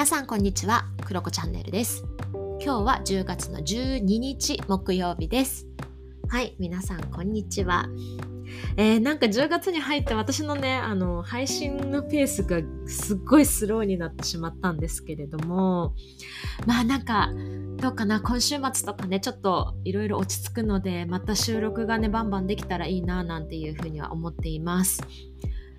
皆さんこんにちは、クロコチャンネルです。今日は10月の12日木曜日です。はい、皆さんこんにちは。えー、なんか10月に入って私のね、あの、配信のペースがすっごいスローになってしまったんですけれども、まあなんか、どうかな、今週末とかね、ちょっといろいろ落ち着くので、また収録がね、バンバンできたらいいな、なんていうふうには思っています。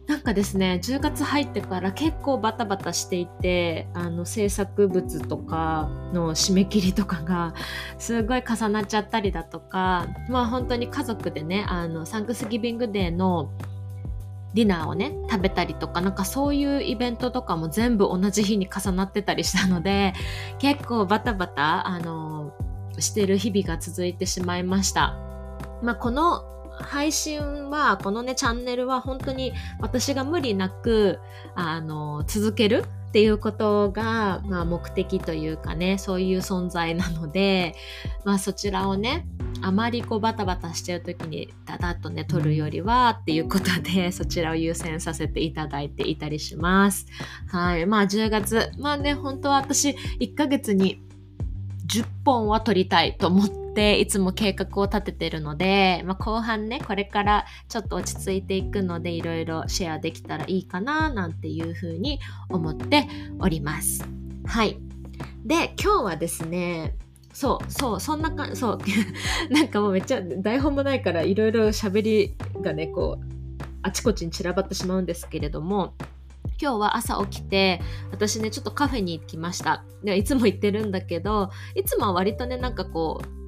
なんかですね10月入ってから結構バタバタしていてあの制作物とかの締め切りとかがすごい重なっちゃったりだとかまあ本当に家族でねあのサンクスギビングデーのディナーをね食べたりとかなんかそういうイベントとかも全部同じ日に重なってたりしたので結構バタバタあのしてる日々が続いてしまいました。まあ、この配信はこのねチャンネルは本当に私が無理なくあの続けるっていうことが、まあ、目的というかねそういう存在なので、まあ、そちらをねあまりこうバタバタしてる時にダダッとね撮るよりはっていうことでそちらを優先させていただいていたりします。はい。まあ10月。まあね、本当は私1ヶ月に10本は撮りたいと思っいつも計画を立ててるので、まあ、後半ねこれからちょっと落ち着いていくのでいろいろシェアできたらいいかななんていうふうに思っております。はい。で今日はですねそうそうそんな感じそう なんかもうめっちゃ台本もないからいろいろ喋りがねこうあちこちに散らばってしまうんですけれども今日は朝起きて私ねちょっとカフェに行きましたでいつも行ってるんだけどいつもは割とねなんかこう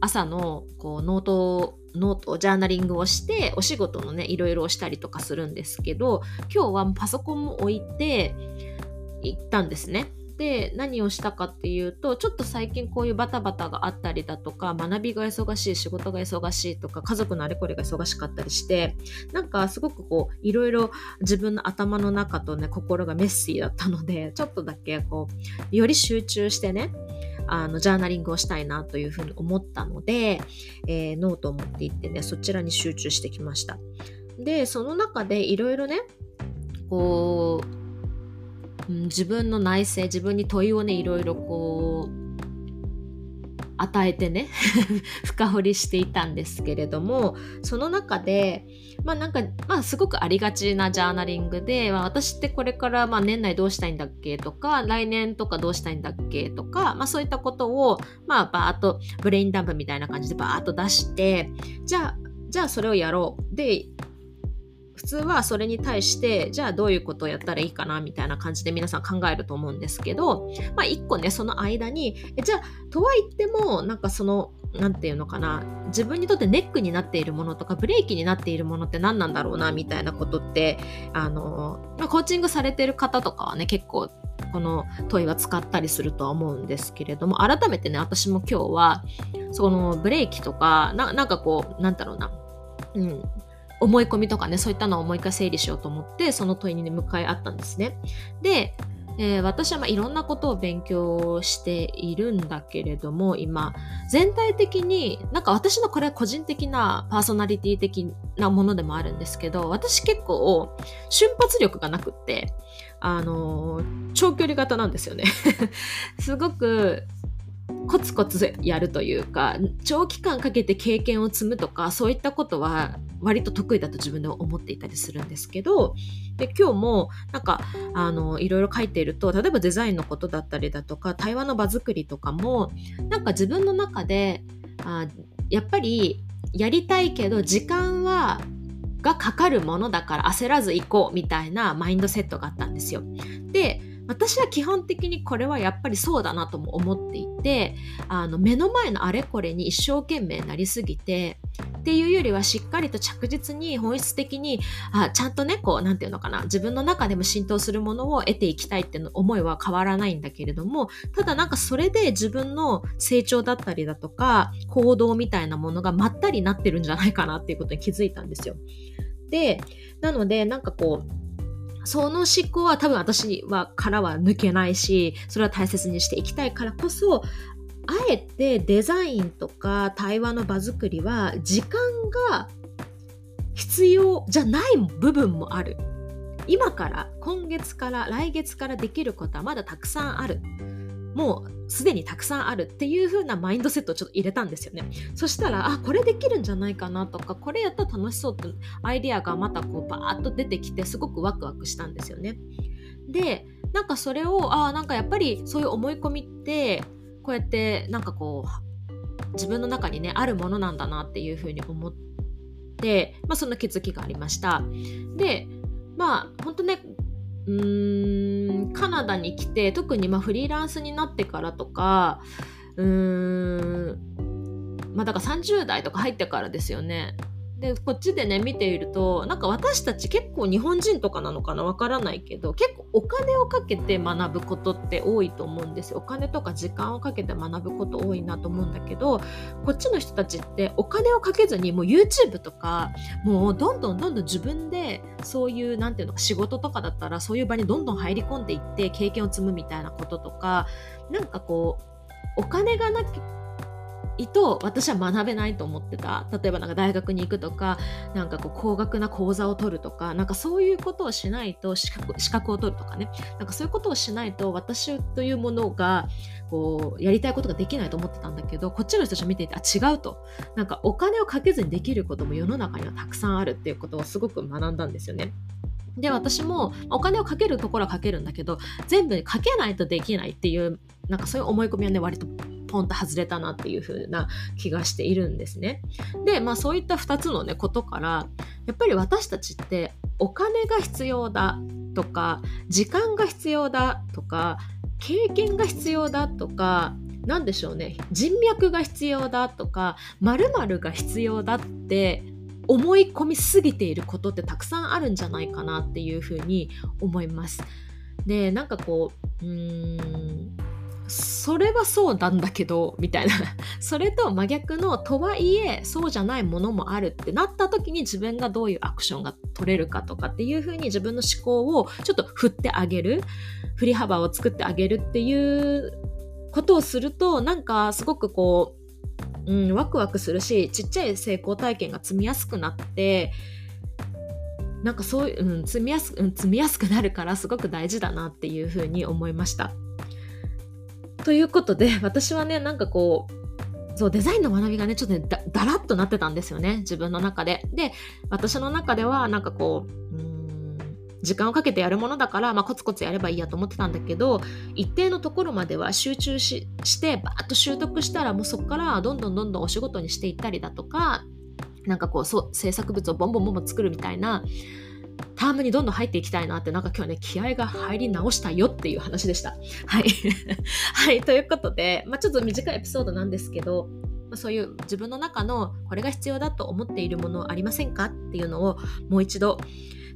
朝のこうノートノートジャーナリングをしてお仕事のねいろいろしたりとかするんですけど今日はパソコンも置いて行ったんですね。で何をしたかっていうとちょっと最近こういうバタバタがあったりだとか学びが忙しい仕事が忙しいとか家族のあれこれが忙しかったりしてなんかすごくこういろいろ自分の頭の中とね心がメッシーだったのでちょっとだけこうより集中してねあのジャーナリングをしたいなというふうに思ったので、えー、ノートを持って行ってねそちらに集中してきました。でその中でいろいろねこうん、自分の内省自分に問いをねいろいろこう与えてね 深掘りしていたんですけれどもその中でまあなんかまあすごくありがちなジャーナリングで、まあ、私ってこれからまあ年内どうしたいんだっけとか来年とかどうしたいんだっけとか、まあ、そういったことをまあバーッとブレインダンプみたいな感じでバーッと出してじゃあじゃあそれをやろう。で普通はそれに対してじゃあどういうことをやったらいいかなみたいな感じで皆さん考えると思うんですけどまあ一個ねその間にじゃあとは言ってもなんかその何て言うのかな自分にとってネックになっているものとかブレーキになっているものって何なんだろうなみたいなことってあの、まあ、コーチングされてる方とかはね結構この問いは使ったりするとは思うんですけれども改めてね私も今日はそのブレーキとかななんかこうなんだろうなうん思い込みとかねそういったのをもう一回整理しようと思ってその問いに、向かい合ったんですね。で、えー、私はまあいろんなことを勉強しているんだけれども今全体的になんか私のこれは個人的なパーソナリティ的なものでもあるんですけど私結構瞬発力がなくってあの、長距離型なんですよね すごくコツコツやるというか長期間かけて経験を積むとかそういったことは割と得意だと自分で思っていたりするんですけどで今日もなんかあのいろいろ書いていると例えばデザインのことだったりだとか対話の場作りとかもなんか自分の中であやっぱりやりたいけど時間はがかかるものだから焦らず行こうみたいなマインドセットがあったんですよ。で私は基本的にこれはやっぱりそうだなとも思っていてあの目の前のあれこれに一生懸命なりすぎてっていうよりはしっかりと着実に本質的にあちゃんとねこう何て言うのかな自分の中でも浸透するものを得ていきたいっていう思いは変わらないんだけれどもただなんかそれで自分の成長だったりだとか行動みたいなものがまったりなってるんじゃないかなっていうことに気づいたんですよ。でなのでなんかこうその思考は多分私はからは抜けないしそれは大切にしていきたいからこそあえてデザインとか対話の場作りは時間が必要じゃない部分もある。今から今月から来月からできることはまだたくさんある。もうすでにたくさんあるっていう風なマインドセットをちょっと入れたんですよね。そしたらあこれできるんじゃないかなとかこれやったら楽しそうってアイデアがまたこうバーッと出てきてすごくワクワクしたんですよね。でなんかそれをあなんかやっぱりそういう思い込みってこうやってなんかこう自分の中にねあるものなんだなっていう風に思って、まあ、その気づきがありました。でまあ本当ねうーんカナダに来て特にまあフリーランスになってからとかうーんまあだから30代とか入ってからですよね。でこっちでね見ているとなんか私たち結構日本人とかなのかなわからないけど結構お金をかけて学ぶことって多いと思うんですよ。お金とか時間をかけて学ぶこと多いなと思うんだけどこっちの人たちってお金をかけずにもう YouTube とかもうどんどんどんどん自分でそういうなんていうのか仕事とかだったらそういう場にどんどん入り込んでいって経験を積むみたいなこととかなんかこうお金がなきと私は学べないと思ってた。例えばなんか大学に行くとかなんかこう高額な講座を取るとかなんかそういうことをしないと資格資格を取るとかね。なんかそういうことをしないと私というものがこうやりたいことができないと思ってたんだけどこっちの人たちを見ていてあ違うと。なんかお金をかけずにできることも世の中にはたくさんあるっていうことをすごく学んだんですよね。で私もお金をかけるところはかけるんだけど全部かけないとできないっていうなんかそういう思い込みはね割とポンと外れたなっていう風な気がしているんですね。で、まあそういった2つのね、ことから、やっぱり私たちってお金が必要だとか、時間が必要だとか、経験が必要だとか、何でしょうね、人脈が必要だとか、〇〇が必要だって思い込みすぎていることってたくさんあるんじゃないかなっていうふうに思います。で、なんかこう、うーん、それはそうなんだけどみたいな それと真逆のとはいえそうじゃないものもあるってなった時に自分がどういうアクションが取れるかとかっていう風に自分の思考をちょっと振ってあげる振り幅を作ってあげるっていうことをするとなんかすごくこう、うん、ワクワクするしちっちゃい成功体験が積みやすくなってなんかそういう、うん、積みやす、うん、積みやすくなるからすごく大事だなっていうふうに思いました。ということで、私はね、なんかこう、そう、デザインの学びがね、ちょっとね、だだらっとなってたんですよね、自分の中で。で、私の中では、なんかこう、うん時間をかけてやるものだから、まあ、コツコツやればいいやと思ってたんだけど一定のところまでは集中ししてバーッと習得したらもうそこからどんどんどんどんお仕事にしていったりだとかなんかこうそう制作物をボンボンボンボン作るみたいなタームにどんどん入っていきたいなって、なんか今日ね、気合が入り直したよっていう話でした。はい。はい、ということで、まあ、ちょっと短いエピソードなんですけど、まあ、そういう自分の中のこれが必要だと思っているものありませんかっていうのをもう一度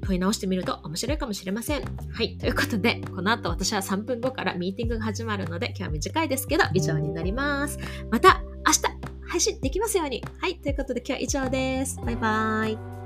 問い直してみると面白いかもしれません。はい。ということで、この後私は3分後からミーティングが始まるので、今日は短いですけど、以上になります。また明日配信できますように。はい。ということで今日は以上です。バイバーイ。